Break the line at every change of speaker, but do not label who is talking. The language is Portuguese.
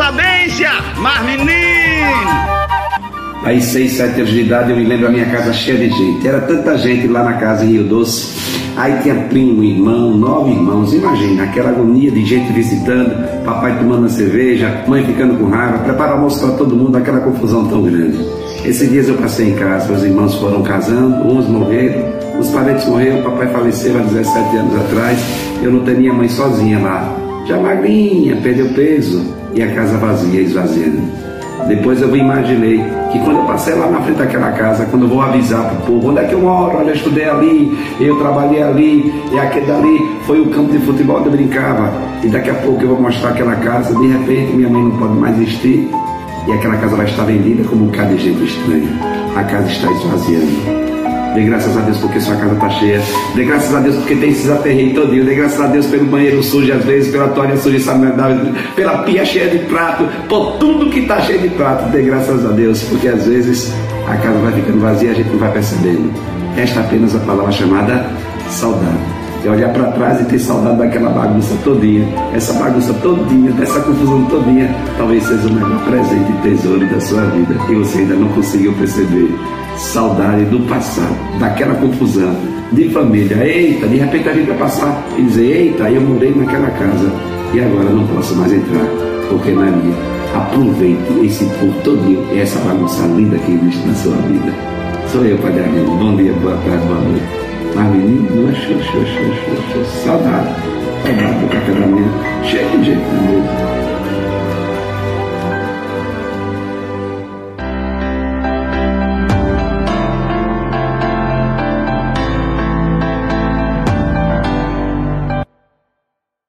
sabência, mas menino! Aí, seis, sete anos de idade, eu me lembro a minha casa cheia de gente. Era tanta gente lá na casa em Rio Doce. Aí tinha primo, irmão, nove irmãos. Imagina aquela agonia de gente visitando, papai tomando uma cerveja, mãe ficando com raiva, preparar almoço para todo mundo, aquela confusão tão grande. Esses dias eu passei em casa, meus irmãos foram casando, uns morreram, os parentes morreram, papai faleceu há 17 anos atrás. Eu não tenho minha mãe sozinha lá. Já magrinha, perdeu peso e a casa vazia, esvaziando. Depois eu imaginei que quando eu passei lá na frente daquela casa, quando eu vou avisar para o povo, onde é que eu moro? Olha, eu estudei ali, eu trabalhei ali, e aquele dali foi o campo de futebol onde eu brincava. E daqui a pouco eu vou mostrar aquela casa, de repente minha mãe não pode mais existir, e aquela casa vai estar vendida como um bocado de gente estranha. A casa está esvaziando. Dê graças a Deus porque sua casa está cheia. Dê graças a Deus porque tem esses aterreios todinho. Dê graças a Deus pelo banheiro sujo, às vezes, pela toalha suja, pela pia cheia de prato, por tudo que está cheio de prato. Dê graças a Deus, porque às vezes a casa vai ficando vazia e a gente não vai percebendo. Esta é apenas a palavra chamada saudade é olhar para trás e ter saudade daquela bagunça todinha, essa bagunça todinha, dessa confusão todinha, talvez seja o melhor presente e tesouro da sua vida e você ainda não conseguiu perceber. Saudade do passado, daquela confusão de família. Eita, de repente a gente vai passar e dizer, eita, eu morei naquela casa e agora não posso mais entrar, porque não é minha. Aproveite esse por todinho e essa bagunça linda que existe na sua vida. Sou eu, Padre Arlindo. Bom dia, boa tarde, boa noite. Mas menino, lanche, lanche, lanche, saudade, saudade do café da manhã, cheio de jeito na.